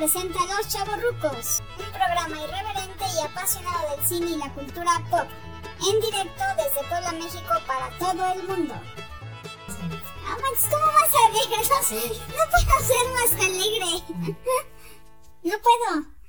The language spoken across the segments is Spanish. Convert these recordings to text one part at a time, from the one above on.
presenta Los Chavorrucos, un programa irreverente y apasionado del cine y la cultura pop, en directo desde Puebla, México para todo el mundo. Ah, Max, ¿cómo vas a alegre? No, no puedo ser más alegre. No puedo.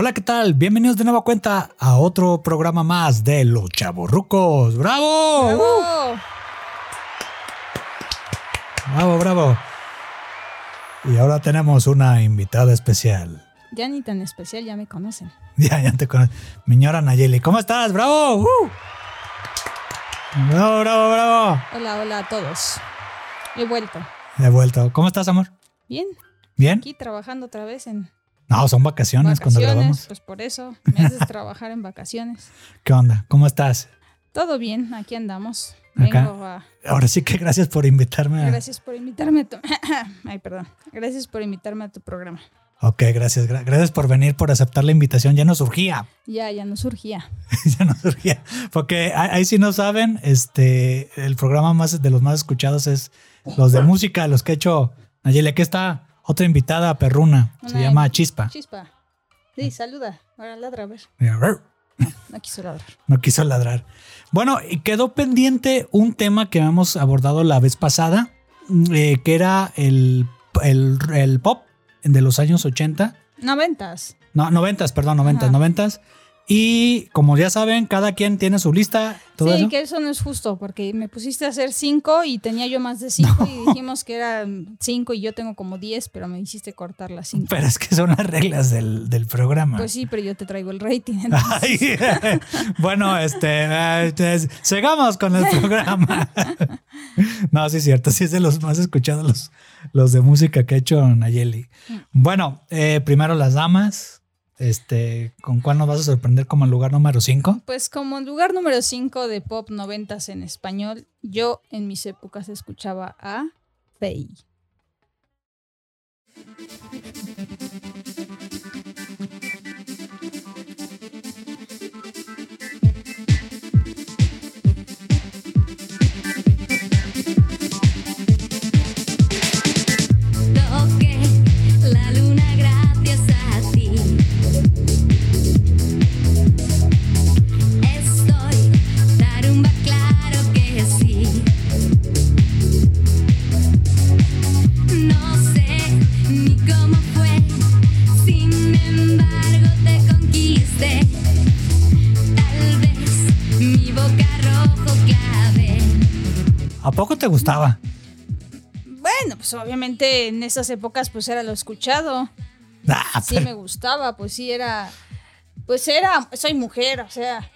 Hola, ¿qué tal? Bienvenidos de nueva cuenta a otro programa más de Los Chavorrucos. ¡Bravo! ¡Bravo! Bravo, bravo. Y ahora tenemos una invitada especial. Ya ni tan especial, ya me conocen. Ya, ya te conozco. Miñora Nayeli, ¿cómo estás? ¡Bravo! ¡Uh! ¡Bravo, bravo, bravo! Hola, hola a todos. He vuelto. He vuelto. ¿Cómo estás, amor? Bien, ¿Bien? aquí trabajando otra vez en No, son vacaciones, cuando grabamos. Pues por eso me haces trabajar en vacaciones. ¿Qué onda? ¿Cómo estás? Todo bien, aquí andamos. Acá. Vengo a... Ahora sí que gracias por invitarme. a- Gracias por invitarme a tu... Ay, perdón. Gracias por invitarme a tu programa. Ok, gracias. gra- gracias por venir, por aceptar la invitación. Ya nos surgía. Ya, ya no surgía. ya no surgía. Porque ahí sí no saben, este, el programa más de los más escuchados es los de música, los que ha hecho Nayeli. Aquí está otra invitada perruna. Se llama Chispa. Chispa. Sí, saluda. Ahora ladra, a ver. Rrr, No quiso ladrar. No quiso ladrar. Bueno, y quedó pendiente un tema que habíamos abordado la vez pasada, mm, eh, que era el, el, el pop de los años 80. Noventas. No, noventas, perdón, noventas, Ajá. noventas. Y como ya saben, cada quien tiene su lista. Todo Sí, eso. que eso no es justo, porque me pusiste a hacer cinco y tenía yo más de cinco y dijimos que eran cinco y yo tengo como diez, pero me hiciste cortar las cinco. Pero es que son las reglas del, del programa. Pues sí, pero yo te traigo el rating. Ay, bueno, este, eh, sigamos con el programa. No, sí es cierto, sí es de los más escuchados los, los de música que ha hecho Nayeli. Bueno, eh, primero las damas. Este, ¿con cuál nos vas a sorprender como el lugar número 5? Pues como en lugar número cinco de pop noventas en español, yo en mis épocas escuchaba a Faye. Gustaba? Bueno, pues obviamente en esas épocas pues era lo escuchado. Ah, Sí pero- me gustaba, pues sí era, pues era, soy mujer, o sea,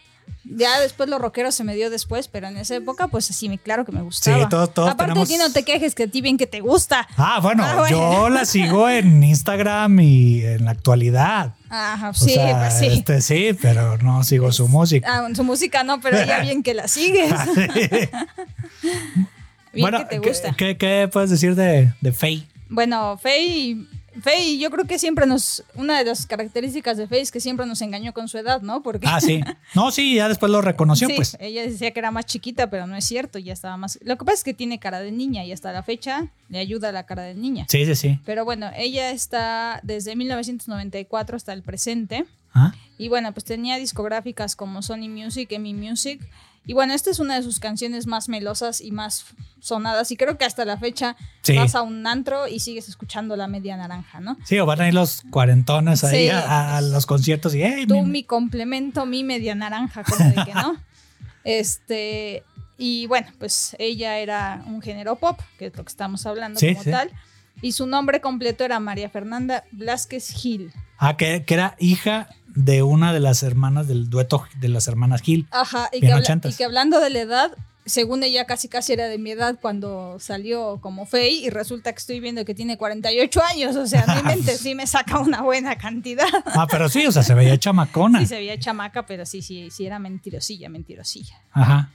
ya después los rockeros se me dio después, pero en esa época pues sí, me, claro que me gustaba. Sí, todos- todos Aparte tenemos- a ti no te quejes que a ti bien que te gusta. Ah, bueno, Ah, bueno. yo la sigo en Instagram y en la actualidad. Ajá, O sí, sea, pues sí. este, sí, pero no sigo su música. Ah, su música no, pero ya bien que la sigues. bien que te ¿qué- gusta. ¿qué, qué puedes decir de, de Faye? Bueno, Faye, Faye, yo creo que siempre nos, una de las características de Faye es que siempre nos engañó con su edad, ¿no? Porque Ah, sí. No, sí, ya después lo reconoció, Sí, pues. ella decía que era más chiquita, pero no es cierto, ya estaba más. Lo que pasa es que tiene cara de niña y hasta la fecha le ayuda la cara de niña. Sí, sí, sí. Pero bueno, ella está desde 1994 hasta el presente. Ah, Y bueno, pues tenía discográficas como Sony Music, EMI Music. Y bueno, esta es una de sus canciones más melosas y más sonadas. Y creo que hasta la fecha Sí. vas a un antro y sigues escuchando la media naranja, ¿no? Sí, o van a ir los cuarentones ahí Sí. a, a los conciertos y hey, Tú, mi- mi complemento, mi media naranja, como de que no. Este, y bueno, pues ella era un género pop, que es lo que estamos hablando Sí, como tal. Y su nombre completo era María Fernanda Blasquez Gil. Ah, que, que era hija de una de las hermanas del dueto de las hermanas Gil. Ajá, y que, habla- ochentas. y que hablando de la edad, según ella casi casi era de mi edad cuando salió como Faye y resulta que estoy viendo que tiene 48 años, o sea, mi mente sí me saca una buena cantidad. Ah, pero sí, o sea, se veía chamacona. Sí se veía chamaca, pero sí, sí, sí era mentirosilla, mentirosilla. Ajá.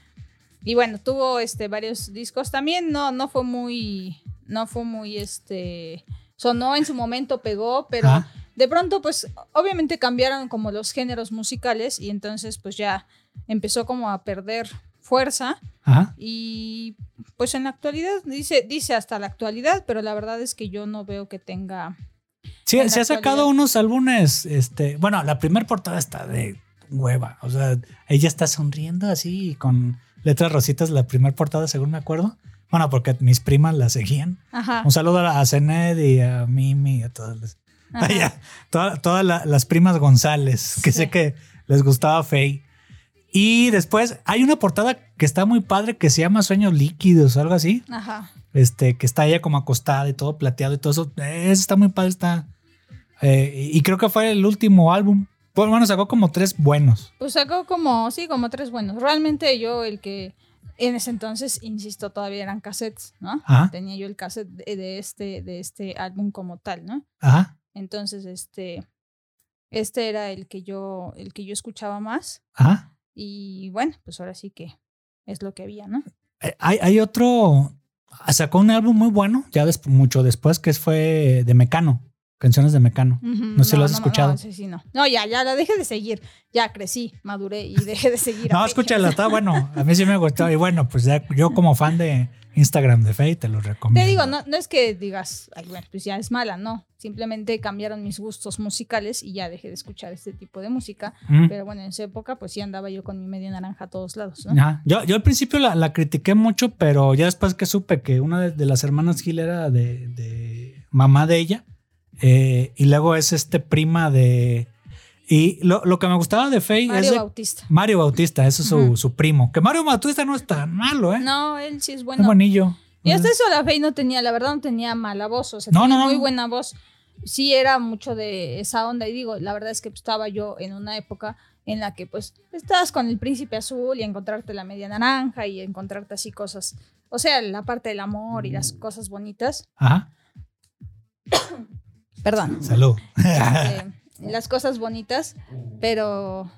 Y bueno, tuvo este varios discos también, no, no fue muy, no fue muy este, sonó en su momento, pegó, pero. De pronto pues obviamente cambiaron como los géneros musicales y entonces pues ya empezó como a perder fuerza Ajá. y pues en la actualidad dice dice hasta la actualidad, pero la verdad es que yo no veo que tenga Sí, se ha sacado unos álbumes, este, bueno, la primera portada está de hueva, o sea, ella está sonriendo así con letras rositas la primera portada, según me acuerdo. Bueno, porque mis primas la seguían. Ajá. Un saludo a Zened y a Mimi y a todas las, Vaya, toda- todas la- las primas González, que Sí. sé que les gustaba Faye. Y después hay una portada que está muy padre que se llama Sueños Líquidos o algo así. Ajá. Este, que está ella como acostada y todo plateado y todo eso. Eh, Eso está muy padre, está. eh, y creo que fue el último álbum. Pues bueno, sacó como tres buenos. Pues sacó como, sí, como tres buenos. Realmente yo el que en ese entonces, insisto, todavía eran cassettes, ¿no? Ajá. Tenía yo el cassette de, de este, de este álbum como tal, ¿no? Ajá, Entonces, este, este era el que yo, el que yo escuchaba más. ajá. Y bueno, pues ahora sí que es lo que había, ¿no? Eh, Hay, hay otro. Sacó un álbum muy bueno, ya des- mucho después, que fue de Mecano. Canciones de Mecano. No sé si lo has escuchado. No, sí, sí, no. No, ya, ya la dejé de seguir. Ya crecí, maduré y dejé de seguir. No, escúchala, está bueno. A mí sí me gustó. Y bueno, pues ya yo como fan de Instagram de Faye te lo recomiendo. Te digo, no, no es que digas, ay, bueno, pues ya es mala, no. Simplemente cambiaron mis gustos musicales y ya dejé de escuchar este tipo de música. Mm. Pero bueno, en esa época, pues sí andaba yo con mi media naranja a todos lados, ¿no? Ajá. Yo, yo al principio la, la critiqué mucho, pero ya después que supe que una de, de las hermanas Gil era de, de mamá de ella, eh, y luego es este prima de... Y lo, lo que me gustaba de Faye es Mario Bautista. Mario Bautista, ese es su, Ujú. su primo. Que Mario Bautista no es tan malo, ¿eh? No, él sí es bueno. buenillo. Y hasta eso la Faye no tenía, la verdad no tenía mala voz, o sea, No, tenía no, no. muy buena voz. Sí era mucho de esa onda y digo, la verdad es que estaba yo en una época en la que pues estabas con el príncipe azul y encontrarte la media naranja y encontrarte así cosas, o sea, la parte del amor y las cosas bonitas. Ajá. Perdón. Salud. eh, las cosas bonitas, pero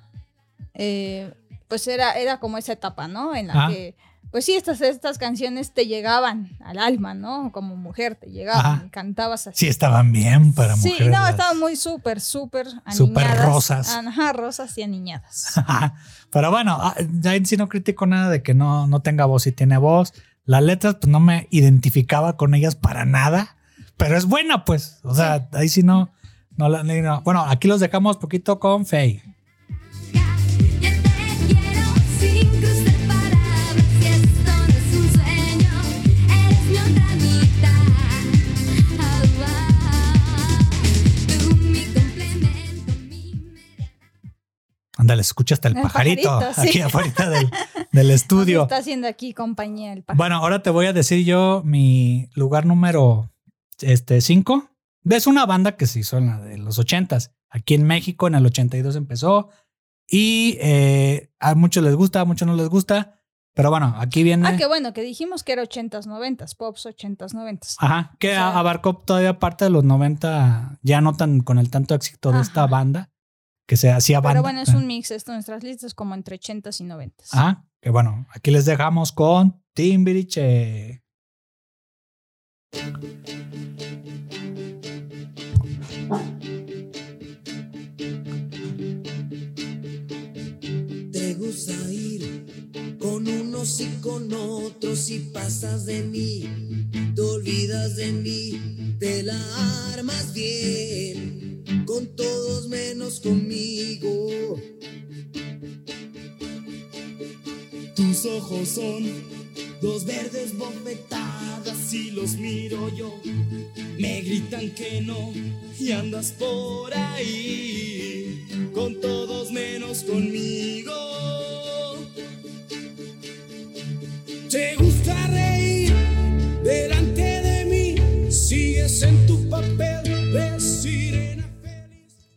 eh, pues era, era como esa etapa, ¿no? En la Ah. que, pues sí, estas, estas canciones te llegaban al alma, ¿no? Como mujer te llegaban y cantabas así. Sí, estaban bien para Sí, mujeres. no, las- estaban muy súper, súper aniñadas. Súper rosas. Ajá, rosas y aniñadas. Pero bueno, ah, ya sí no critico nada de que no, no tenga voz y tiene voz. Las letras, pues no me identificaba con ellas para nada, pero es buena, pues. O sea, ahí sí no. no, la- ni- no. Bueno, aquí los dejamos poquito con Faye. Ándale, escucha hasta el, El pajarito, pajarito, sí. aquí afuera del, del Nos estudio. está haciendo aquí compañía el. Bueno, ahora te voy a decir yo mi lugar número 5. Este, cinco. es una banda que se hizo en la de los 80s. Aquí en México en el 82 empezó. Y eh, a muchos les gusta, a muchos no les gusta. Pero bueno, aquí viene. Ah, qué bueno, que dijimos que era 80s, 90s, pops 80s, 90s. Ajá, que O sea- abarcó todavía parte de los 90, ya no tan con el tanto éxito de esta Ajá. banda, que se hacía banda. Pero bueno, es un mix esto, nuestras listas como entre 80s y 90s. Ajá, que bueno, aquí les dejamos con Timbiriche. Y con otros y pasas de mí, te olvidas de mí, te la armas bien, con todos menos conmigo. Tus ojos son dos verdes bofetadas y los miro yo. Me gritan que no y andas por ahí con todos menos conmigo.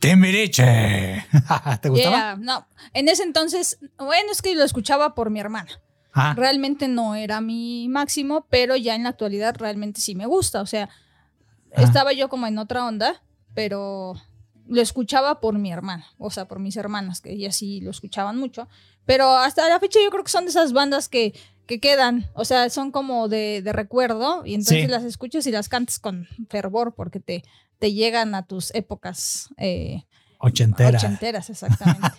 Timbiriche. ¿Te gustaba? Yeah, no, en ese entonces, bueno, es que lo escuchaba por mi hermana. Ah, Realmente no era mi máximo, pero ya en la actualidad realmente sí me gusta. O sea, Ah. estaba yo como en otra onda, pero lo escuchaba por mi hermana, o sea, por mis hermanas, que ellas sí lo escuchaban mucho. Pero hasta la fecha yo creo que son de esas bandas que, que quedan, o sea, son como de, de recuerdo y entonces Sí. las escuchas y las cantas con fervor porque te, te llegan a tus épocas eh, Ochentera. ochenteras, exactamente.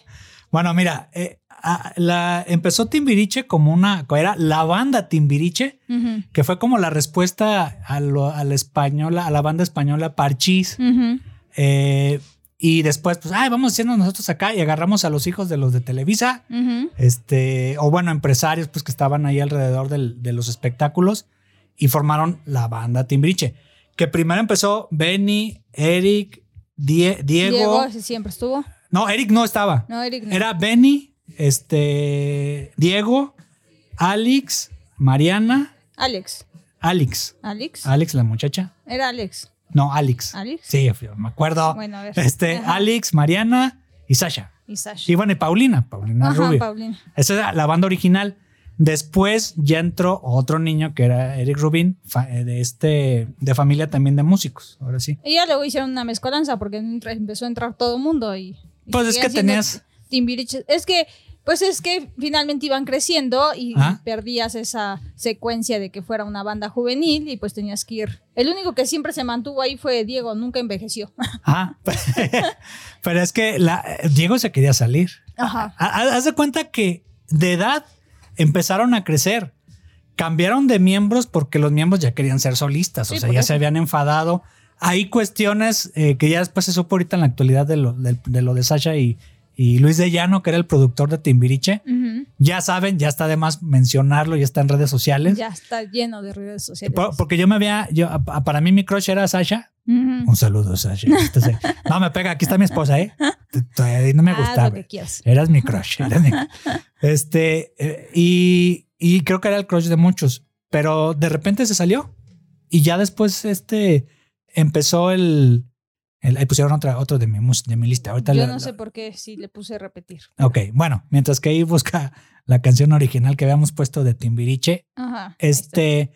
Bueno, mira, eh, a- la, empezó Timbiriche como una, era la banda Timbiriche, que fue como la respuesta a, lo- a la española, a la banda española Parchís. Eh, y después, pues, ay, vamos haciendo nosotros acá y agarramos a los hijos de los de Televisa, este, o bueno, empresarios, pues que estaban ahí alrededor del- de los espectáculos y formaron la banda Timbiriche. Que primero empezó Benny, Eric, Die- Diego. Diego, siempre estuvo. No, Eric no estaba. No, Eric no. Era Benny, este, Diego, Alex, Mariana, Alex. Alex. Alex. Alex, la muchacha. Era Alex. No, Alex. Alex. Sí, me acuerdo. Bueno, a ver. Este, Ajá. Alex, Mariana y Sasha. Y Sasha. Y bueno, y Paulina, Paulina Ajá, Rubio. Paulina. Esa era la banda original. Después ya entró otro niño que era Eric Rubin, eh, de este, de familia también de músicos. Ahora sí. Y ya luego hicieron una mezcolanza porque empezó a entrar todo el mundo y. y Pues es que tenías- Timbiriche. Es que, pues es que finalmente iban creciendo y, y perdías esa secuencia de que fuera una banda juvenil y pues tenías que ir. El único que siempre se mantuvo ahí fue Diego, nunca envejeció. Ajá. Pero es que la, Diego se quería salir. Ajá. Ha- ha- Haz de cuenta que de edad empezaron a crecer. Cambiaron de miembros porque los miembros ya querían ser solistas, Sí, o sea, ya eso. se habían enfadado. Hay cuestiones eh, que ya después se supo ahorita en la actualidad de lo de, de lo de Sasha y, y Luis de Llano, que era el productor de Timbiriche. Ya saben, ya está de más mencionarlo, ya está en redes sociales. Ya está lleno de redes sociales. Por- porque yo me había, yo, para mí mi crush era Sasha. Un saludo, Sasha. Entonces, no me pega, aquí está mi esposa, ¿eh? No me gustaba. lo que quieras. Eras mi crush. eras mi- Este, eh, y, y creo que era el crush de muchos, pero de repente se salió y ya después este empezó el- ahí pusieron otra, otro de mi, de mi lista. Ahorita Yo la- no la- sé por qué si le puse repetir. Ok, bueno, mientras que ahí busca la canción original que habíamos puesto de Timbiriche, Ajá. este,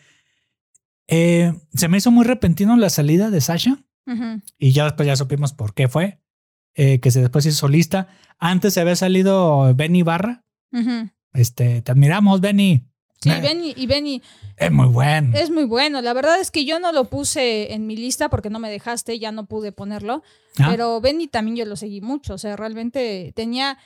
eh, se me hizo muy repentino la salida de Sasha Ujú. y ya después ya supimos por qué fue, eh, que se después hizo solista. Antes se había salido Benny Barra. Ujú. Este, te admiramos, Benny. Sí, Eh, Benny, y Benny Es muy bueno. es muy bueno. La verdad es que yo no lo puse en mi lista porque no me dejaste, ya no pude ponerlo. Ah, Pero Benny también yo lo seguí mucho. O sea, realmente tenía.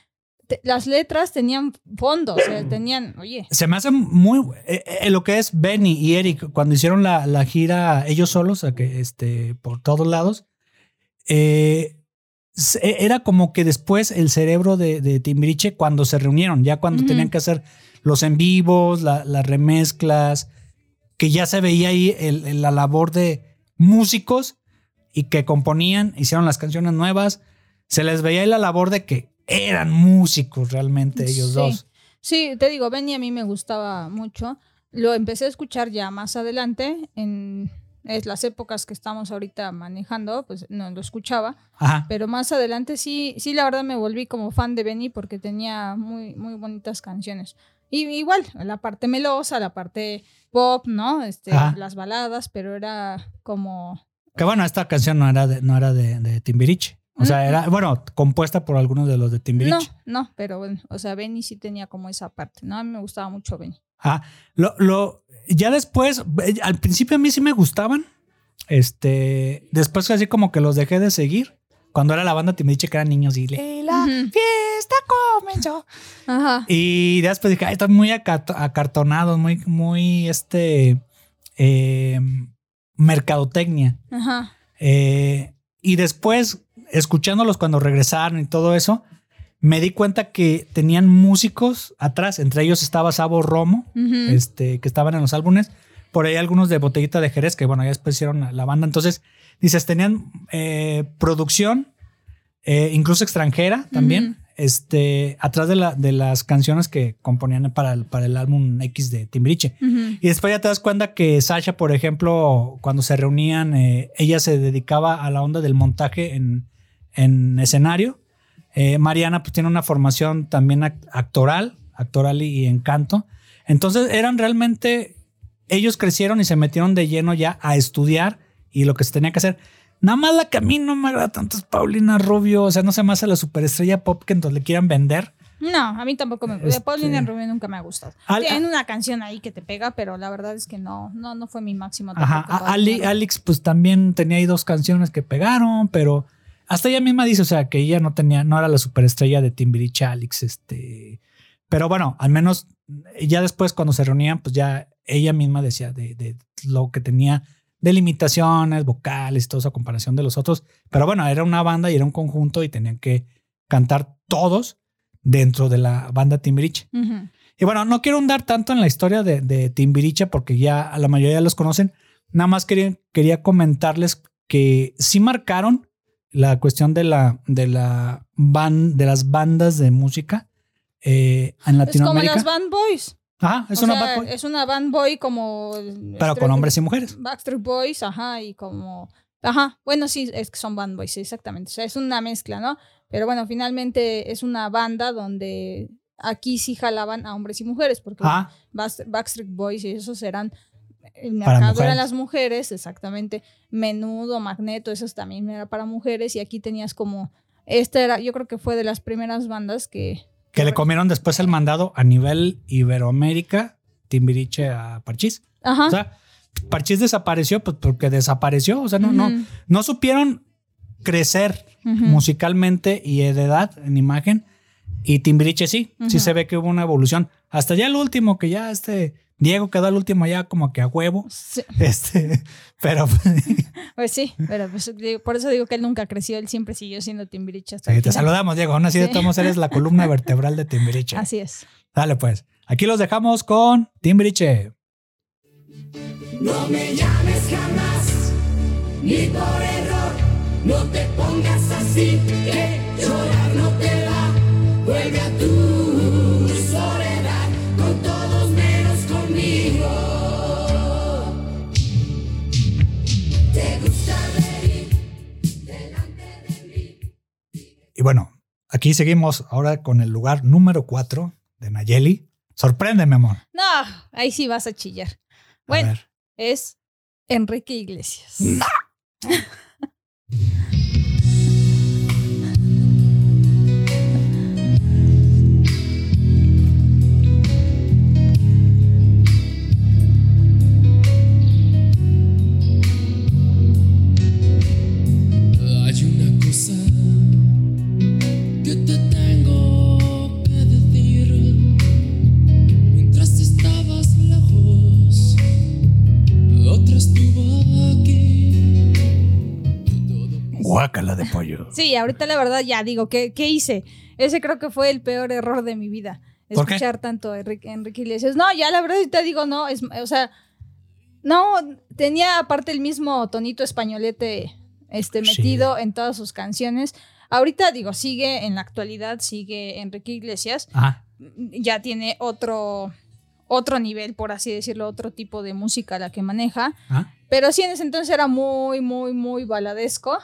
te- las letras tenían fondo, o sea, tenían. Oye. Se me hace muy eh, eh, lo que es Benny y Eric cuando hicieron la, la gira ellos solos, que este por todos lados. eh, se- era como que después el cerebro de, de Timbiriche cuando se reunieron, ya cuando tenían que hacer los en vivos, la- las remezclas, que ya se veía ahí el- el- la labor de músicos y que componían, hicieron las canciones nuevas, se les veía ahí la labor de que eran músicos realmente ellos Sí. dos. Sí, te digo, Benny a mí me gustaba mucho. Lo empecé a escuchar ya más adelante, en es las épocas que estamos ahorita manejando, pues no lo escuchaba. Ajá. Pero más adelante sí, sí, la verdad me volví como fan de Benny porque tenía muy, muy bonitas canciones. Y igual, la parte melosa, la parte pop, ¿no? Este, las baladas, pero era como. Que bueno, esta canción no era de, no era de, de Timbiriche. O sea, era, bueno, compuesta por algunos de los de No, Timbiriche. no, pero bueno, o sea, Benny sí tenía como esa parte, ¿no? A mí me gustaba mucho Benny. Ah, lo, lo, ya después, eh, al principio a mí sí me gustaban. Este, después así como que los dejé de seguir. Cuando era la banda Timbiriche que eran niños y le, la Ujú. fiesta comenzó. Ajá. Y después dije, ay, están muy acartonados, muy, muy, este, eh, mercadotecnia. Ajá. Eh, y después, escuchándolos cuando regresaron y todo eso, me di cuenta que tenían músicos atrás. Entre ellos estaba Sabo Romo, Ujú. este, que estaban en los álbumes. Por ahí algunos de Botellita de Jerez, que bueno, ya después hicieron la, la banda. Entonces, dices, tenían eh, producción, eh, incluso extranjera también, Ujú. este, atrás de, la, de las canciones que componían para el, para el álbum X de Timbiriche. Ujú. Y después ya te das cuenta que Sasha, por ejemplo, cuando se reunían, eh, ella se dedicaba a la onda del montaje en, en escenario. Eh, Mariana pues tiene una formación también act- actoral, actoral y, y en canto. Entonces eran realmente, ellos crecieron y se metieron de lleno ya a estudiar y lo que se tenía que hacer. Nada más la que a mí no me agrada tanto es Paulina Rubio, o sea, no se me hace la superestrella pop que entonces le quieran vender. No, a mí tampoco me gusta. Este- Paulina Rubio nunca me ha gustado. Al- Tiene una canción ahí que te pega, pero la verdad es que no, no, no fue mi máximo. Ajá, Ali-. Alex pues también tenía ahí dos canciones que pegaron, pero hasta ella misma dice, o sea, que ella no tenía, no era la superestrella de Timbiriche Alex, este, pero bueno, al menos ya después cuando se reunían, pues ya ella misma decía de, de lo que tenía de limitaciones vocales, toda esa comparación de los otros, pero bueno, era una banda y era un conjunto y tenían que cantar todos dentro de la banda Timbiriche. Y bueno, no quiero andar tanto en la historia de, de Timbiriche porque ya a la mayoría los conocen. Nada más quería, quería comentarles que sí marcaron la cuestión de la de la ban- de las bandas de música eh, en Es como Latinoamérica. las Band Boys. Ajá, es O una sea, bad boy, es una Band Boy como. pero con hombres y mujeres. Backstreet Boys, ajá, y como. Ajá, bueno, sí, es que son band boys, sí, exactamente. O sea, es una mezcla, ¿no? Pero bueno, finalmente es una banda donde aquí sí jalaban a hombres y mujeres, porque Ah, Backstreet Boys y esos eran. El Para mercado eran las mujeres, exactamente. Menudo, Magneto, esos también era para mujeres. Y aquí tenías como. Esta era, yo creo que fue de las primeras bandas que. Que le comieron después el mandado a nivel Iberoamérica, Timbiriche a Parchís. Ajá. O sea, Parchís desapareció pues porque desapareció. O sea, no, no, no supieron crecer musicalmente y de edad en imagen. Y Timbiriche sí, sí se ve que hubo una evolución. Hasta ya el último, que ya este Diego quedó el último ya como que a huevo. Sí, Este, pero pues sí, pero pues, digo, por eso digo que él nunca creció, él siempre siguió siendo Timbiriche hasta sí, el te saludamos, Diego. Aún así de todos modos eres la columna vertebral de Timbiriche. Así es. Dale pues. Aquí los dejamos con Timbiriche. No me llames jamás, ni por error. No te pongas así, que llorar no te da. Vuelve a tu Y bueno, aquí seguimos ahora con el lugar número 4 de Nayeli. Sorpréndeme, amor. No, ahí sí vas a chillar. Bueno, es Enrique Iglesias. Hay Sí, ahorita la verdad ya digo, ¿qué, qué hice? Ese creo que fue el peor error de mi vida. Escuchar tanto a Enrique, Enrique Iglesias. No, ya la verdad te digo, no, es, o sea, no, tenía aparte el mismo tonito españolete este, Sí. metido en todas sus canciones. Ahorita digo, sigue en la actualidad, sigue Enrique Iglesias, Ajá. ya tiene otro, otro nivel, por así decirlo, otro tipo de música la que maneja. Ajá. Pero sí, en ese entonces era muy, muy, muy baladesco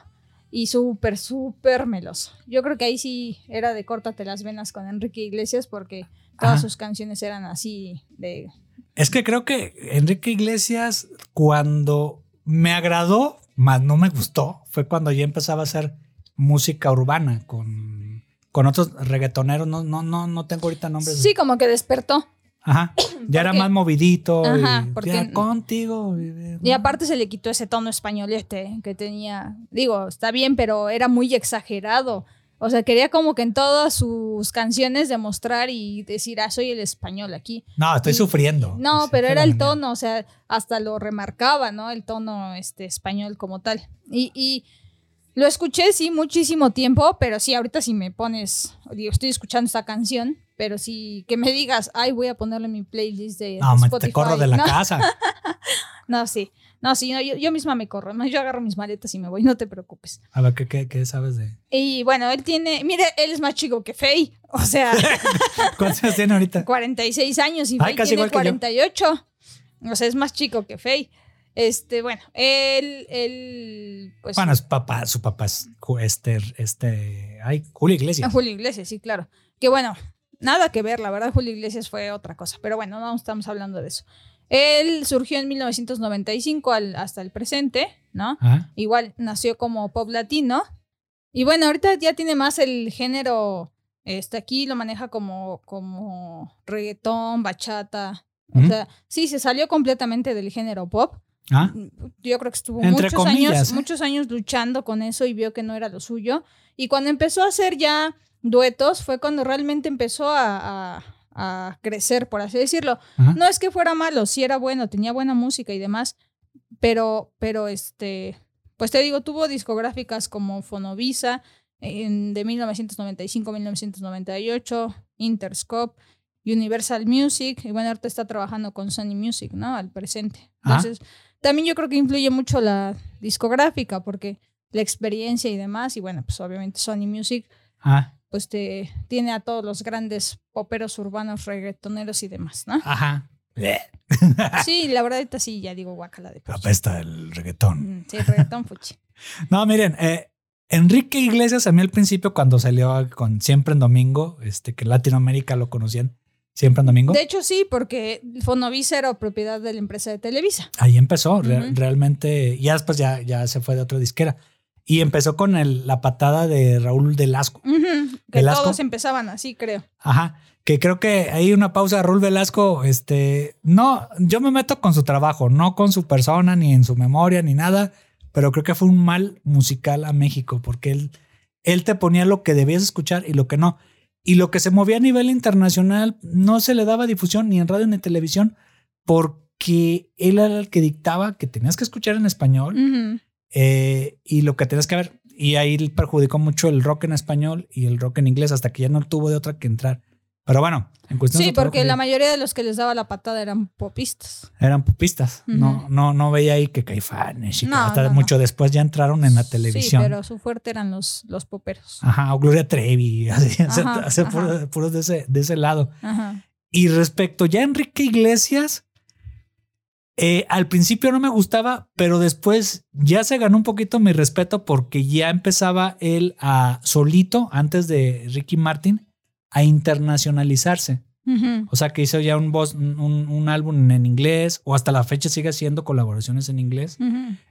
y súper, súper meloso. Yo creo que ahí sí era de córtate las venas con Enrique Iglesias porque todas Ajá. sus canciones eran así de... Es que creo que Enrique Iglesias, cuando me agradó, más no me gustó, fue cuando ya empezaba a hacer música urbana con, con otros reggaetoneros. No, no, no, no tengo ahorita nombres. Sí, como que despertó. Ajá. Ya era más movidito. Ajá, y porque- ya contigo. Y aparte se le quitó ese tono españolete que tenía. Digo, está bien, pero era muy exagerado. O sea, quería como que en todas sus canciones demostrar y decir, ah, soy el español aquí. No, estoy y- sufriendo. No, pero era el tono, o sea, hasta lo remarcaba, ¿no? El tono este, español como tal. Y, y lo escuché, sí, muchísimo tiempo, pero sí, ahorita si me pones, digo, estoy escuchando esta canción, pero sí, que me digas, ay, voy a ponerle en mi playlist de No, Spotify. te corro de la no, casa. No, sí, no, sí, no, yo, yo misma me corro, ¿no? yo agarro mis maletas y me voy, no te preocupes. A ver, ¿qué, qué, qué sabes de...? Y bueno, él tiene, mire, él es más chico que Faye, o sea, ¿Cuántos años tiene ahorita? 46 años y Ay, Faye tiene igual que yo. 48. O sea, es más chico que Faye. Este, bueno, él, él, pues. Bueno, es papá, su papá es este, este, ay, Julio Iglesias. Julio Iglesias, sí, claro. Que bueno, nada que ver, la verdad, Julio Iglesias fue otra cosa. Pero bueno, no estamos hablando de eso. Él surgió en 1995 al- hasta el presente, ¿no? Ajá. Igual nació como pop latino. Y bueno, ahorita ya tiene más el género Este aquí lo maneja como, como reggaetón, bachata. O sea, sí, se salió completamente del género pop. Ah, Yo creo que estuvo Entre muchos comillas, años, ¿eh? muchos años luchando con eso y vio que no era lo suyo. Y cuando empezó a hacer ya duetos, fue cuando realmente empezó a, a- a crecer, por así decirlo. Ajá. No es que fuera malo, sí era bueno, tenía buena música y demás, pero, pero este, pues te digo, tuvo discográficas como Fonovisa en- de 1995-1998, Interscope, Universal Music, y bueno, ahorita está trabajando con Sony Music, ¿no? Al presente. Ajá. Entonces, también yo creo que influye mucho la discográfica, porque la experiencia y demás, y bueno, pues obviamente Sony Music, ah, pues te tiene a todos los grandes poperos urbanos, reggaetoneros y demás, ¿no? ajá. Sí, la verdad, ahorita sí, ya digo guacala de. Apesta el reggaetón. Mm, Sí, reggaetón fuchi. No, miren, eh, Enrique Iglesias a mí al principio cuando salió con Siempre en Domingo, este que en Latinoamérica lo conocían, Siempre en Domingo, De hecho, sí, porque Fonovisa era propiedad de la empresa de Televisa. ahí empezó, re- realmente, y ya después ya, ya se fue de otra disquera. Y empezó con el- la patada de Raúl Delasco. Ujú, Que Velasco. todos empezaban así, creo. Ajá. Que creo que hay una pausa. Raúl Velasco, este, no, yo me meto con su trabajo, no con su persona, ni en su memoria, ni nada, pero creo que fue un mal musical a México, porque él, él te ponía lo que debías escuchar y lo que no. Y lo que se movía a nivel internacional no se le daba difusión ni en radio ni en televisión, porque él era el que dictaba que tenías que escuchar en español eh, y lo que tienes que ver. Y ahí perjudicó mucho el rock en español y el rock en inglés hasta que ya no tuvo de otra que entrar. Pero bueno, en cuestión Sí, de su porque la mayoría de los que les daba la patada eran popistas. eran pupistas. No, no, no veía ahí que caifanes y que No, hasta no, no. mucho después ya entraron en la televisión. Sí, pero su fuerte eran los, los poperos. Ajá, o Gloria Trevi, así, Ajá, puros de, ese, de ese lado. Ajá. Y respecto ya a Enrique Iglesias, eh, al principio no me gustaba, pero después ya se ganó un poquito mi respeto porque ya empezaba él a solito, antes de Ricky Martin, a internacionalizarse. O sea, que hizo ya un, voz, un, un álbum en inglés o hasta la fecha sigue haciendo colaboraciones en inglés.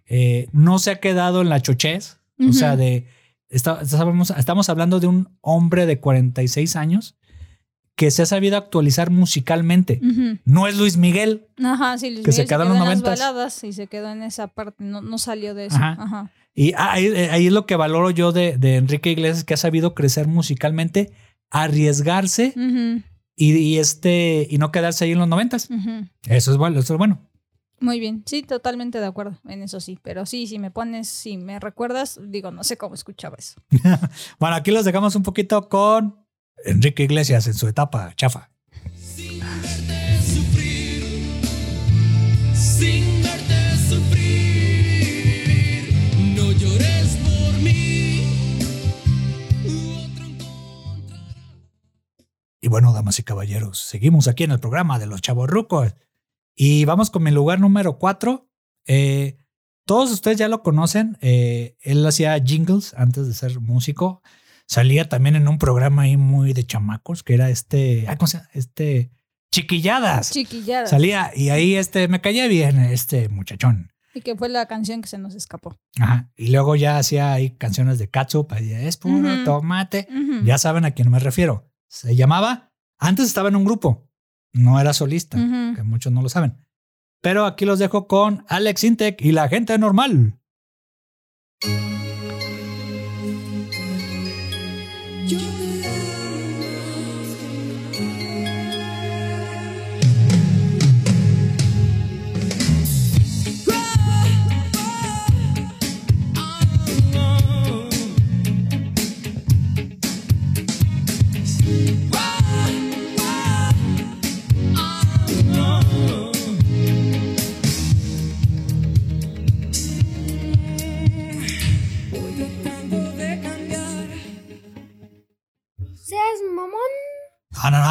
Eh, no se ha quedado en la chochez, o sea, de... está- estamos, estamos hablando de un hombre de 46 años que se ha sabido actualizar musicalmente. No es Luis Miguel. Ajá, sí, Luis Que se quedó en los las noventas. baladas y se quedó en esa parte, no, no salió de eso. Ajá. Ajá. Y ahí, ahí es lo que valoro yo de, de Enrique Iglesias, que ha sabido crecer musicalmente, arriesgarse y, y este, y no quedarse ahí en los noventas. Eso es bueno, eso es bueno. Muy bien, sí, totalmente de acuerdo en eso sí, pero sí, si me pones, si me recuerdas, digo, no sé cómo escuchaba eso. Bueno, aquí los dejamos un poquito con Enrique Iglesias en su etapa chafa. Y bueno, damas y caballeros, seguimos aquí en el programa de los chavos rucos. Y vamos con mi lugar número cuatro. Eh, todos ustedes ya lo conocen. eh, él hacía jingles antes de ser músico. Salía también en un programa ahí muy de chamacos, que era este, ¿cómo se llama? Este, Chiquilladas. Chiquilladas. Salía y ahí este, me caía bien este muchachón. Y que fue la canción que se nos escapó. Ajá. Y luego ya hacía ahí canciones de catsup, es puro tomate. Ya saben a quién me refiero. Se llamaba, antes estaba en un grupo, no era solista, que muchos no lo saben. Pero aquí los dejo con Alex Intec y la gente normal.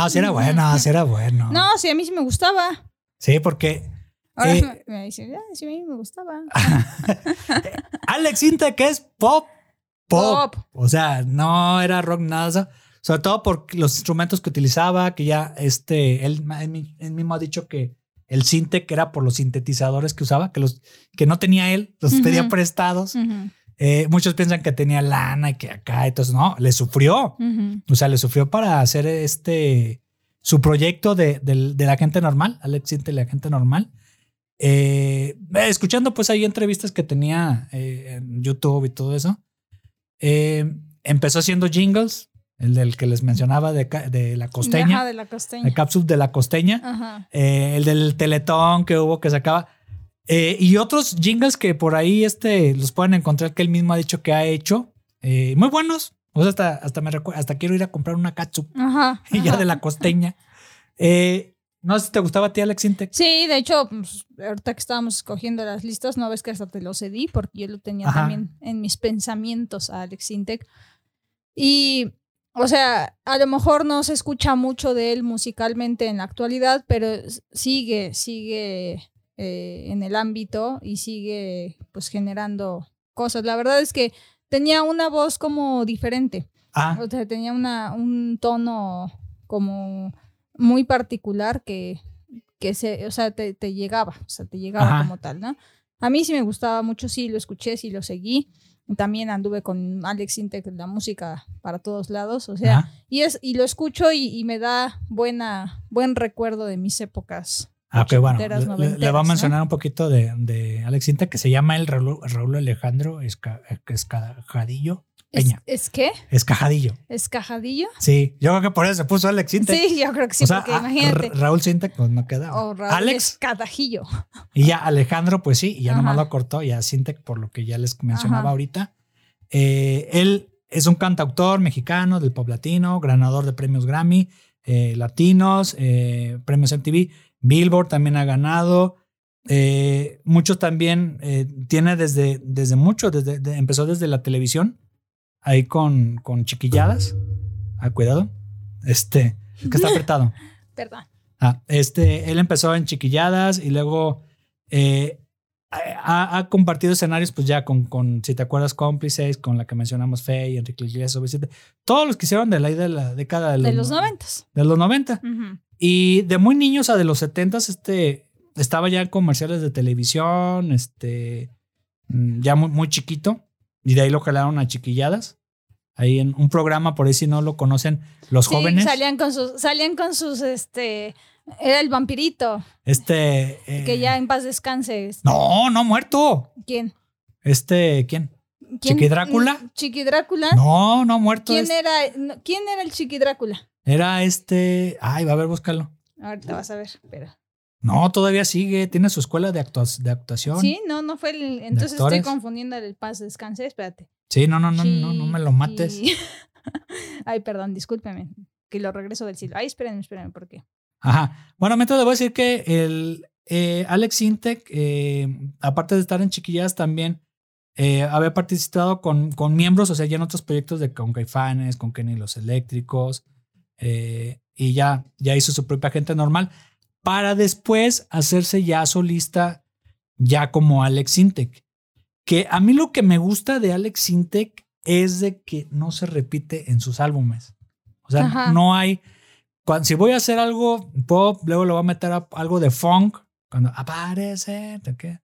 No, sí era bueno, sí era bueno. No, sí, a mí sí me gustaba. Sí, porque Ahora Eh, me dicen, ah, sí, a mí me gustaba. Alex Intec es pop, pop. Pop. O sea, no era rock nada. Sobre todo por los instrumentos que utilizaba, que ya este, él, él mi- él mismo ha dicho que el Sintec era por los sintetizadores que usaba, que los que no tenía él, los Ujú. pedía prestados. Ujú. Eh, muchos piensan que tenía lana y que acá, entonces no, le sufrió. Ujú. O sea, le sufrió para hacer este su proyecto de, del- de la gente normal, Alex Sintek, la gente normal. Eh, escuchando pues ahí entrevistas que tenía eh, en YouTube y todo eso. eh, empezó haciendo jingles, el del que les mencionaba de, de la costeña, Ajá, de la costeña. el capsule de la costeña, Ajá. eh, el del teletón que hubo que sacaba. Eh, y otros jingles que por ahí este, los pueden encontrar que él mismo ha dicho que ha hecho. eh, muy buenos. O sea, hasta, hasta, me hasta quiero ir a comprar una catsup Ajá. y ya ajá. de la costeña. Eh, no sé si te gustaba a ti, Alex Intec. Sí, de hecho, pues, ahorita que estábamos escogiendo las listas, no ves que hasta te lo cedí porque yo lo tenía Ajá. también en mis pensamientos a Alex Intec. Y, o sea, a lo mejor no se escucha mucho de él musicalmente en la actualidad, pero sigue, sigue eh, en el ámbito y sigue pues generando cosas. La verdad es que tenía una voz como diferente. Ah, O sea, tenía una, un tono como muy particular que, que se, o sea, te, te llegaba, o sea, te llegaba Ajá. como tal, ¿no? A mí sí me gustaba mucho, sí, lo escuché, sí lo seguí. También anduve con Alex Intec, la música para todos lados, o sea, ajá. y es y lo escucho y, y me da buena buen recuerdo de mis épocas. Ah, ok, bueno. Le, le- voy a ¿no? mencionar un poquito de, de Alex Intec que se llama el Raúl, Raúl Alejandro Esca- Escajadillo. ¿Es, Peña. ¿Es qué? Escajadillo. ¿Es cajadillo? Sí, yo creo que por eso se puso Alex Intec. Sí, yo creo que sí, o sea, porque a- imagínate. Ra- Raúl Sintek, pues no queda. O Raúl Alex Escadajillo. y ya Alejandro, pues sí, y ya nomás Ajá. lo cortó, ya Sintek, por lo que ya les mencionaba Ajá. ahorita. Eh, él es un cantautor mexicano del pop latino, ganador de premios Grammy, eh, latinos, eh, premios MTV, Billboard también ha ganado. Eh, muchos también tiene desde, desde mucho, desde, de- empezó desde la televisión, ahí con, con chiquilladas. Ah, cuidado. Este, es que está apretado. Perdón. Ah, este, él empezó en Chiquilladas y luego eh, ha, ha compartido escenarios, pues ya con, con, si te acuerdas, cómplices, con la que mencionamos Faye, Enrique Iglesias, OV7, todos los que hicieron de la, de la década de los, De los noventas. de los 90. Ujú. Y de muy niños a de los 70 este, estaba ya en comerciales de televisión, este, mm, ya muy, muy chiquito, y de ahí lo jalaron a Chiquilladas. Ahí en un programa, por ahí si no lo conocen, los Sí, jóvenes. salían con sus, salían con sus, este, era el vampirito, Este. eh, que ya en paz descanse. No, no muerto. ¿Quién? Este, ¿quién? ¿Quién? ¿Chiqui Drácula? Mm, ¿Chiqui Drácula? No, no muerto. ¿Quién era, no, ¿Quién era el Chiqui Drácula? Era este. Ay, va a ver, búscalo. Ahorita vas a ver. No, todavía sigue. Tiene su escuela de, actua- de actuación. Sí, no, no fue el. Entonces estoy confundiendo el paz descanse, espérate. Sí, no, no, no, no, no me lo mates. Ay, perdón, discúlpeme. Que lo regreso del cielo. Ay, espérenme, espérenme, ¿por qué? Ajá. Bueno, mientras le voy a decir que el eh, Alex Intec, eh, aparte de estar en Chiquillas, también eh, había participado con, con miembros, o sea, ya en otros proyectos de con Caifanes, con Kenny los Eléctricos, y ya, ya hizo su propia gente normal, para después hacerse ya solista, ya como Alex Intec. Que a mí lo que me gusta de Alex Intec es de que no se repite en sus álbumes. O sea, Ajá. no hay cuando, si voy a hacer algo pop, luego le voy a meter a- algo de funk. Cuando aparece, ¿de qué?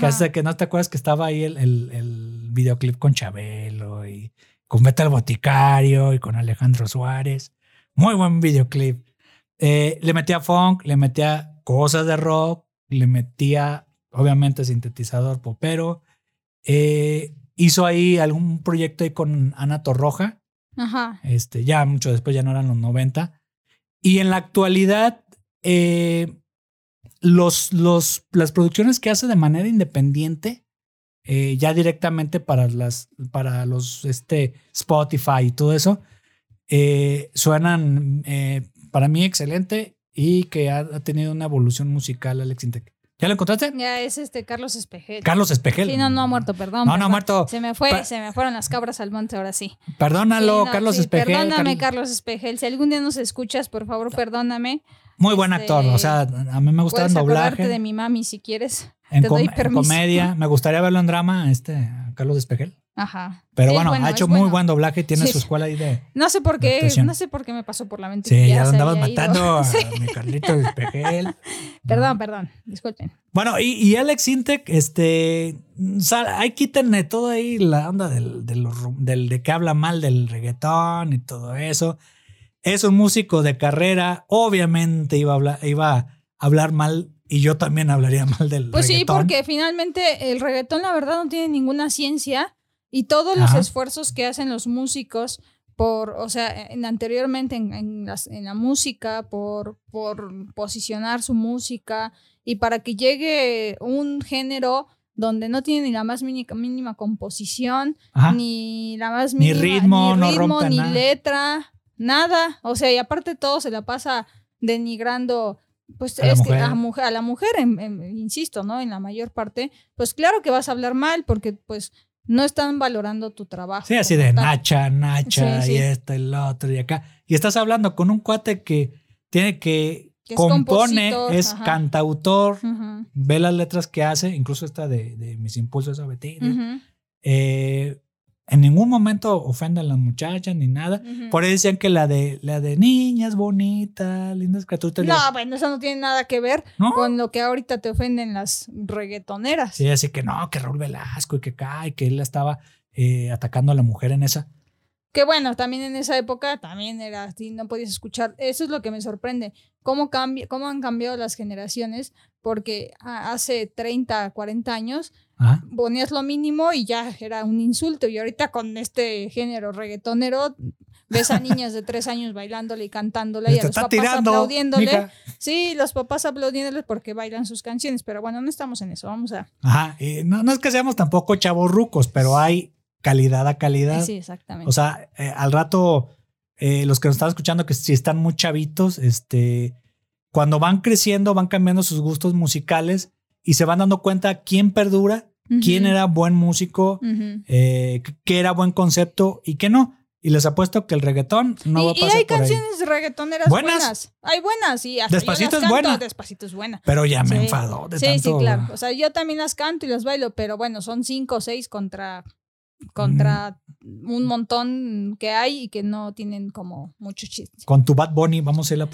Que hasta que no te acuerdas que estaba ahí el, el- el videoclip con Chabelo y con Beto el Boticario y con Alejandro Suárez. Muy buen videoclip. Eh, le metía funk, le metía cosas de rock, le metía, obviamente, sintetizador popero. Eh, hizo ahí algún proyecto ahí con Ana Torroja Ajá. este, ya mucho después, ya no eran los 90. Y en la actualidad, eh, los, los, las producciones que hace de manera independiente, eh, ya directamente para, las, para los este, Spotify y todo eso, eh, suenan para mí excelente y que ha, ha tenido una evolución musical Alex Intec. ¿Ya lo encontraste? Ya es este Carlos Espejel. Carlos Espejel. Sí, no, no ha muerto, perdón. No, no ha muerto. Se me fue, Pa- se me fueron las cabras al monte ahora sí. Perdónalo, Sí, no, Carlos sí, Espejel. Perdóname, Carl- Carlos Espejel. Si algún día nos escuchas, por favor, perdóname. Muy buen este, actor. O sea, a mí me Puedes en doblaje. de mi mami si quieres. en, Te doy com- en permiso. comedia. Me gustaría verlo en drama, este, Carlos Espejel. Ajá. Pero Sí, bueno, ha hecho muy bueno. buen doblaje y tiene Sí, su sí. escuela ahí de. No sé por qué, no sé por qué me pasó por la mente. Sí, ya lo se andabas había ido. matando a Sí. mi Carlito Espejel. Perdón, perdón, disculpen. Bueno, y, y Alex Intec, este, sal- hay quítenle todo ahí la onda del, del- de que habla mal del reggaetón y todo eso. Es un músico de carrera, obviamente iba a hablar, iba a hablar mal y yo también hablaría mal del Pues sí, reggaetón. porque finalmente el reggaetón la verdad no tiene ninguna ciencia y todos los esfuerzos que hacen los músicos por, o sea, en- anteriormente en, en las- en la música, por, por posicionar su música y para que llegue un género donde no tiene ni la más mínima, mínima composición, Ajá. ni la más Ni mínima, ritmo, ni, no ritmo, ni nada. letra, nada. O sea, y aparte todo se la pasa denigrando pues A la este, mujer. a, mujer- a la mujer, en- en- insisto, ¿no? En la mayor parte, pues claro que vas a hablar mal porque pues no están valorando tu trabajo. Sí, así de tal. Nacha, Nacha, Sí, y esto y lo otro y acá. Y estás hablando con un cuate que tiene que, compone, es cantautor, ve las letras que hace, incluso esta de, de Mis Impulsos a Betty. Eh, en ningún momento ofende a las muchachas ni nada. Por ahí decían que la de la de niñas bonitas, lindas criaturitas. No, bueno, eso no tiene nada que ver ¿No? con lo que ahorita te ofenden las reggaetoneras. Sí, así que no, que Raúl Velasco y que y que él la estaba eh, atacando a la mujer en esa. Que bueno, también en esa época también era así, no podías escuchar. Eso es lo que me sorprende. Cómo, cambia, cómo han cambiado las generaciones, porque a- hace 30, 40 años Ajá. ponías lo mínimo y ya era un insulto. Y ahorita con este género reggaetonero, ves a niñas de tres años bailándole y cantándole y a los papás tirando, aplaudiéndole. mija. Sí, los papás aplaudiéndole porque bailan sus canciones. Pero bueno, no estamos en eso. Vamos a. Ajá. no, no es que seamos tampoco chavos rucos, pero hay calidad a calidad. Sí, exactamente. O sea, eh, al rato, eh, los que nos están escuchando, que si están muy chavitos, este, cuando van creciendo, van cambiando sus gustos musicales y se van dando cuenta quién perdura, quién era buen músico, eh, qué era buen concepto y qué no. Y les apuesto que el reggaetón no va a y, y pasar hay por ahí. canciones reggaetoneras ¿Buenas? buenas. Hay buenas, sí. hasta yo Despacito las es canto, buena. Despacito es buena. Pero ya me Sí. enfadó de Sí, tanto. sí, claro. O sea, yo también las canto y las bailo, pero bueno, son cinco o seis contra, contra un montón que hay y que no tienen como mucho chiste. Con tu Bad Bunny, vamos a ir la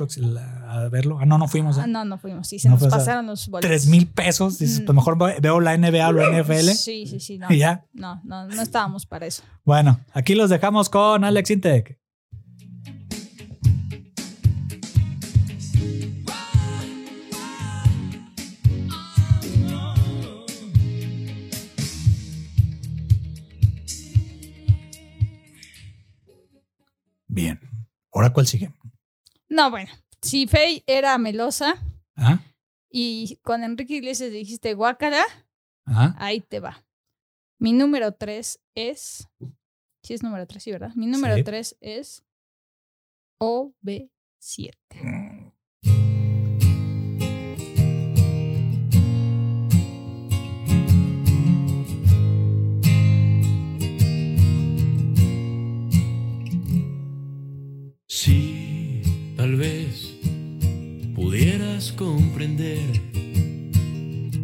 a verlo. Ah, no, no fuimos. ¿eh? Ah, no, no fuimos. Sí, se No nos pasaron los boletos. Tres mil pesos. Dices, Mm. pues mejor ve- veo la NBA o la NFL. Sí, sí, sí. No, Y ya. no, no, no estábamos para eso. Bueno, aquí los dejamos con Alex Intec. ¿Ahora cuál sigue? No, bueno. Si Faye era melosa ¿Ah? y con Enrique Iglesias dijiste guácara, ¿Ah? Ahí te va. Mi número 3 es. Sí, es número 3, sí, ¿verdad? Mi número Sí. 3 es. OB7.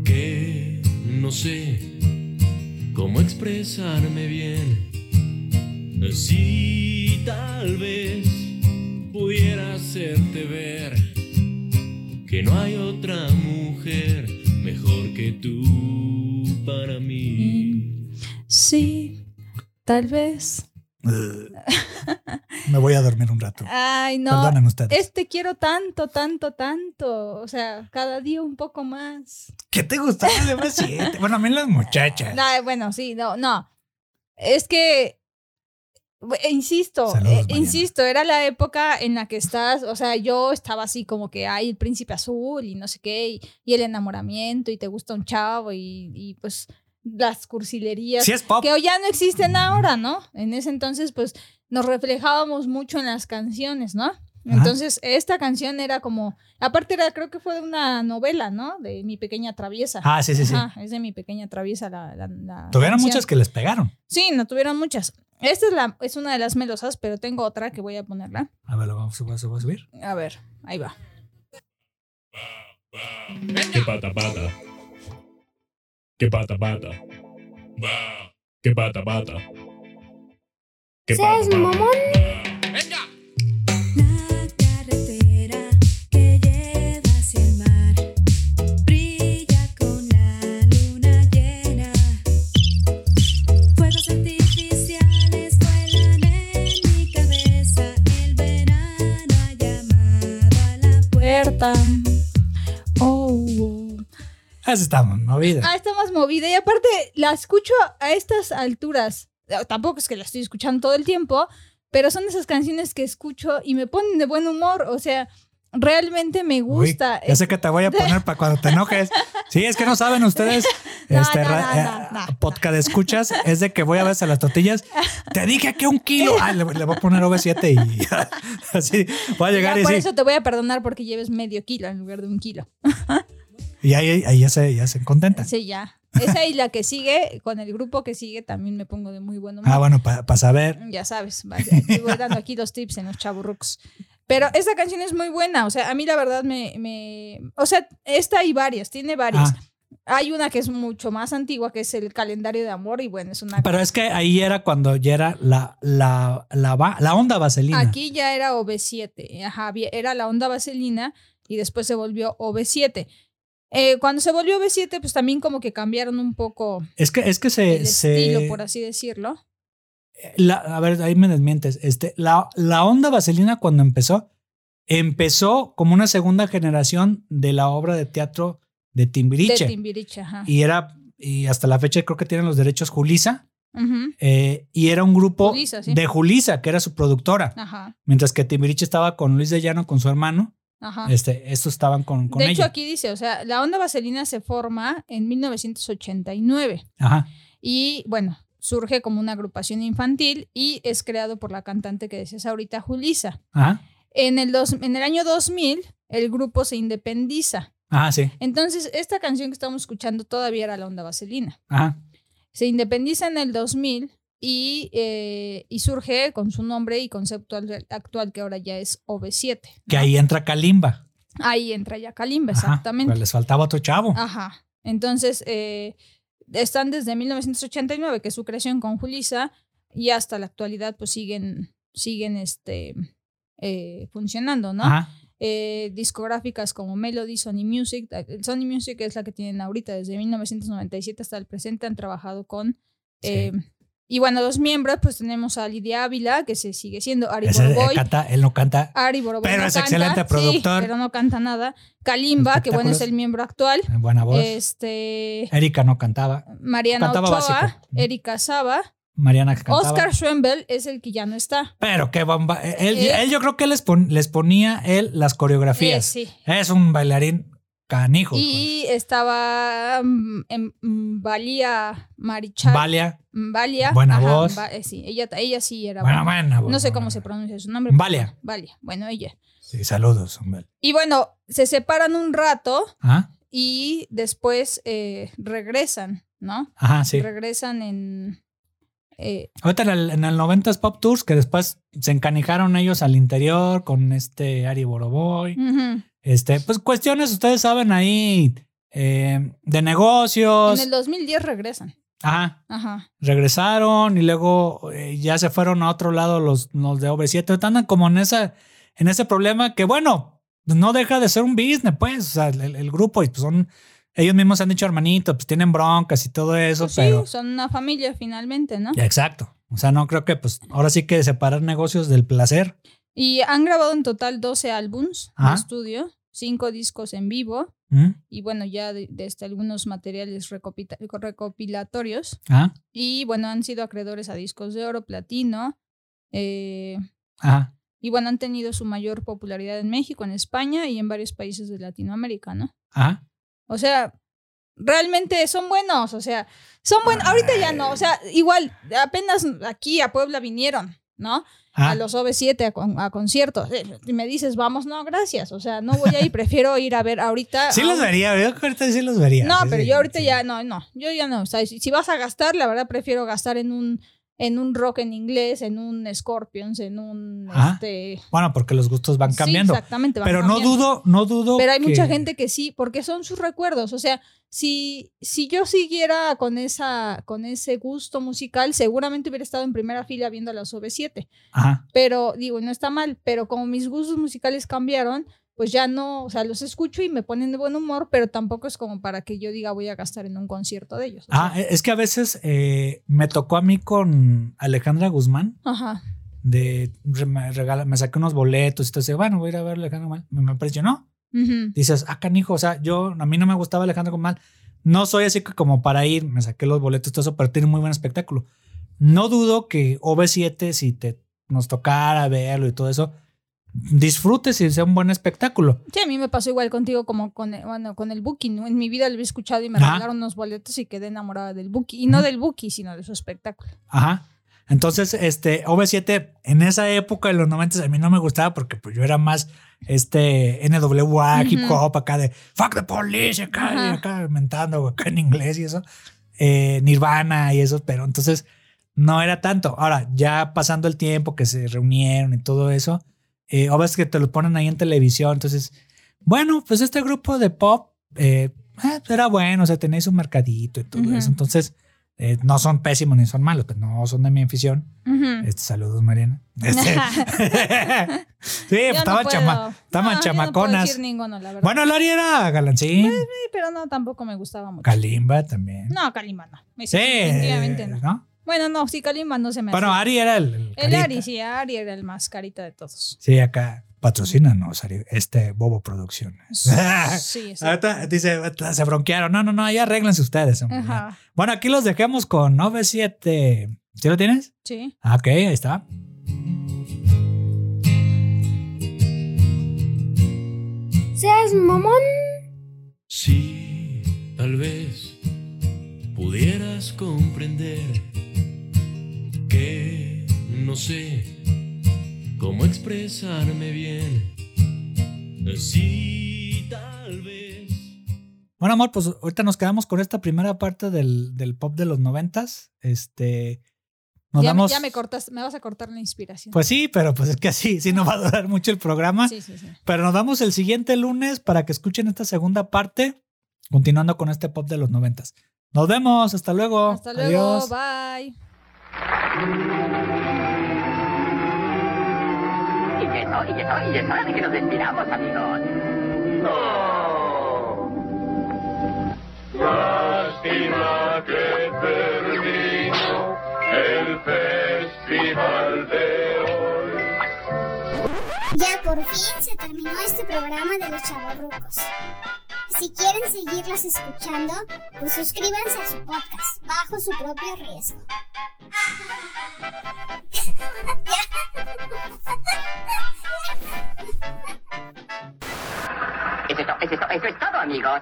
Que no sé cómo expresarme bien. Si tal vez pudiera hacerte ver que no hay otra mujer mejor que tú para mí. Sí, tal vez. Me voy a dormir un rato. Ay, no. Perdonen ustedes. Este quiero tanto, tanto, tanto. O sea, cada día un poco más. ¿Qué te gustaba de B7? Bueno, a mí las muchachas. No, bueno, sí, no, no. Es que. eh, Insisto, Saludos, eh, Mariana. insisto, era la época en la que estás, o sea, yo estaba así como que hay el príncipe azul y no sé qué, y, y el enamoramiento, y te gusta un chavo, y, y, pues las cursilerías Sí es pop. que hoy ya no existen ahora, ¿no? En ese entonces, pues nos reflejábamos mucho en las canciones, ¿no? Entonces, esta canción era como, aparte era, creo que fue de una novela, ¿no? De Mi Pequeña Traviesa. Ah, sí, sí, sí. Ajá, es de Mi Pequeña Traviesa la, la, la Tuvieron canción. muchas que les pegaron. Sí, no tuvieron muchas. Esta es, la, es una de las melosas, pero tengo otra que voy a ponerla. A ver, lo vamos a, se va a subir. A ver, ahí va. Que pata pata. Que pata pata. Que pata pata. Que ¿Seas pata, pata. mamón? Está movida. Ah, está más movida. Y aparte, la escucho a estas alturas. Eh, Tampoco es que la estoy escuchando todo el tiempo, pero son esas canciones que escucho y me ponen de buen humor. O sea, realmente me Uy, gusta. ya sé que te voy a poner para cuando te enojes. Sí, es que no saben ustedes. No, este, no, no, eh, podcast escuchas, es de que voy a ver a las tortillas. Te dije que un kilo. Ah, le, le voy a poner OV7 y así voy a llegar Ya y por sí. eso te voy a perdonar porque lleves medio kilo en lugar de un kilo. Y ahí, ahí ya se, ya se contenta. Sí, ya. Esa y la que sigue, con el grupo que sigue, también me pongo de muy buen humor. Ah, bueno, para saber. Ya sabes, voy dando aquí los tips en los chaburrucos. Pero esta canción es muy buena, o sea, a mí la verdad me, me... O sea, esta hay varias, tiene varias. Ah, Hay una que es mucho más antigua, que es el calendario de amor, y bueno, es una... pero es que ahí era cuando ya era la, la, la, la onda vaselina. Aquí ya era OV7, ajá, era la onda vaselina y después se volvió OV7. Eh, cuando se volvió OV7, pues también como que cambiaron un poco Es que, es que se. el se- estilo, por así decirlo. la- a ver, ahí me desmientes. Este, la, la onda vaselina cuando empezó, empezó como una segunda generación de la obra de teatro de Timbiriche. De Timbiriche, ajá. y era, y hasta la fecha creo que tienen los derechos Julisa. Eh, y era un grupo Julisa, sí. de Julisa, que era su productora. Ajá, Mientras que Timbiriche estaba con Luis de Llano, con su hermano. Ajá. Este, estos estaban con, con de hecho, aquí dice, o sea, la onda vaselina se forma en 1989 Ajá. y, bueno, surge como una agrupación infantil y es creado por la cantante que decías ahorita, Julisa. Ajá. En el, dos, en el año 2000, el grupo se independiza. Ajá, sí. Entonces, esta canción que estamos escuchando todavía era la onda vaselina. Ajá. Se independiza en el 2000 y, eh, y surge con su nombre y concepto al- actual que ahora ya es OV7. Que ahí entra Kalimba. Ahí entra ya Kalimba, Ajá, exactamente. pues les faltaba otro chavo. Ajá. Entonces, eh, están desde 1989, que es su creación con Julisa, y hasta la actualidad, pues siguen, siguen este, eh, funcionando, ¿no? Ajá. Eh, discográficas como Melody, Sony Music. eh, Sony Music es la que tienen ahorita, desde 1997 hasta el presente han trabajado con. eh, Y bueno, dos miembros, pues tenemos a Lidia Ávila, que se sigue siendo Ari Ese, eh, canta, él no canta. Ari Boroboy Pero no es canta, excelente sí, productor. pero no canta nada. Kalimba, que bueno, es el miembro actual. eh, Buena voz. Este. Erika no cantaba. Mariana Cantaba Ochoa, básico. Erika Saba, Mariana que cantaba. Oscar Schwembel es el que ya no está. Pero qué bomba. Él, Eh. él yo creo que les, pon- les ponía él las Eh, coreografías. sí. Es un bailarín canijo. Y estaba mm, en mm, Valía pues. Marichal. Valia. Mm, Valia. Buena voz. Va- eh, sí, ella, ella sí era Buena, buena. buena. No sé buena. cómo se pronuncia su nombre. Valia. Valia. Bueno, ella. Sí, saludos. Y bueno, se separan un rato Ajá. y después eh, regresan, ¿no? Ajá, sí. Regresan en. eh, Ahorita en el, en el 90s Pop Tours, que después se encanijaron ellos al interior con este Ari Boroboy. Este, pues cuestiones, ustedes saben ahí, eh, de negocios. En el 2010 regresan. Ajá. Ajá. regresaron y luego eh, ya se fueron a otro lado los, los de OV7. Ahorita Andan como en, esa, en ese problema que, bueno, no deja de ser un business, pues. O sea, el, el grupo, y pues son. Ellos mismos se han dicho hermanito, pues tienen broncas y todo eso, Pues sí, pero. son una familia finalmente, ¿no? Ya, exacto. O sea, no creo que, pues, ahora sí que separar negocios del placer. Y han grabado en total 12 álbums de estudio, 5 discos en vivo ¿Mm? y bueno, ya de, de este, algunos materiales recopilatorios. Y bueno, han sido acreedores a discos de oro, platino. eh, Ajá. y bueno, han tenido su mayor popularidad en México, en España y en varios países de Latinoamérica, ¿no? O sea, realmente son buenos, o sea, son buenos. Ahorita ya no, o sea, igual, apenas aquí a Puebla vinieron, ¿no? A los OV7 a, con- a conciertos. Eh, Y me dices, vamos, no, gracias. O sea, no voy a ir, prefiero ir a ver ahorita. Sí a los vería, yo ahorita sí los vería. No, Sí, pero sí, yo ahorita sí. ya, no, no, yo ya no. O sea, si, si vas a gastar, la verdad prefiero gastar en un, en un rock en inglés, en un Scorpions, en un, Ajá. este... Bueno, porque los gustos van cambiando. exactamente. van pero no dudo, no dudo. Pero hay mucha gente que sí, porque son sus recuerdos. O sea, si, si yo siguiera con, esa, con ese gusto musical, seguramente hubiera estado en primera fila viendo a las OV7. Ajá. Pero digo, no está mal, pero como mis gustos musicales cambiaron, pues ya no, o sea, los escucho y me ponen de buen humor, pero tampoco es como para que yo diga voy a gastar en un concierto de ellos. Ah, sea. es que a veces eh, me tocó a mí con Alejandra Guzmán. Ajá. de me, regala, me saqué unos boletos y entonces bueno voy a ir a ver a Alejandra Guzmán me, me impresionó Ujú. dices, ah, canijo, o sea, yo, a mí no me gustaba Alejandro Comal. No soy así que como para ir, me saqué los boletos, todo eso, pero tiene muy buen espectáculo. No dudo que OV7, si te nos tocara verlo y todo eso, disfrutes y sea un buen espectáculo. Sí, a mí me pasó igual contigo como con el, bueno, con el Buki, ¿no? En mi vida lo había escuchado y me Ajá. regalaron unos boletos y quedé enamorada del Buki. Y no del Buki, sino de su espectáculo. Ajá. Entonces, este, OV7, en esa época de los 90 a mí no me gustaba porque pues yo era más este NWA, hip Ujú. hop acá de fuck the police, acá, y Ajá. acá mentando acá en inglés y eso. Eh, Nirvana y eso, pero entonces no era tanto. Ahora, ya pasando el tiempo que se reunieron y todo eso, eh, o ves que te lo ponen ahí en televisión, entonces, bueno, pues este grupo de pop eh, eh, era bueno, o sea, tenéis un mercadito y todo Ujú. eso. Entonces, eh, no son pésimos ni son malos, pero no son de mi afición. Este, saludos, Mariana. Este, sí, Yo pues, no estaban, chama- estaban No, yo no chamaconas. decir ninguno, la verdad. bueno, Lari era galancín. Sí, pero no, tampoco me gustaba mucho. Kalimba también. No, Kalimba no. sí, Definitivamente no. ¿no? Bueno, no, sí, Kalimba no se me Bueno, hacía. Ari era el. el. Ari, sí, Ari era el más carita de todos. Sí, acá patrocínanos, este Bobo Producciones. Sí, sí. Ahorita dice, se bronquearon. No, no, no, ya arréglense ustedes. hombre. Ajá, Bueno, aquí los dejamos con 97. ¿Sí lo tienes? sí. Ah, Ok, ahí está. ¿Seas mamón? Sí, tal vez pudieras comprender que no sé cómo expresarme bien. Sí, tal vez. Bueno, amor, pues ahorita nos quedamos con esta primera parte del, del pop de los noventas. Este. Nos ya, damos. ya me cortas, me vas a cortar la inspiración. Pues sí, pero pues es que así, sí no va a durar mucho el programa. sí, sí, sí. Pero nos vamos el siguiente lunes para que escuchen esta segunda parte, continuando con este pop de los noventas. Nos vemos, hasta luego. Hasta luego, Adiós. bye. Y es, hora- y, es, hora- y es hora de que nos despidamos, amigos. Lástima que terminó el festival de. Ya por fin se terminó este programa de los chavorrucos. Si quieren seguirlos escuchando, pues suscríbanse a su podcast bajo su propio riesgo. Eso es, to- eso es to- eso es todo, amigos.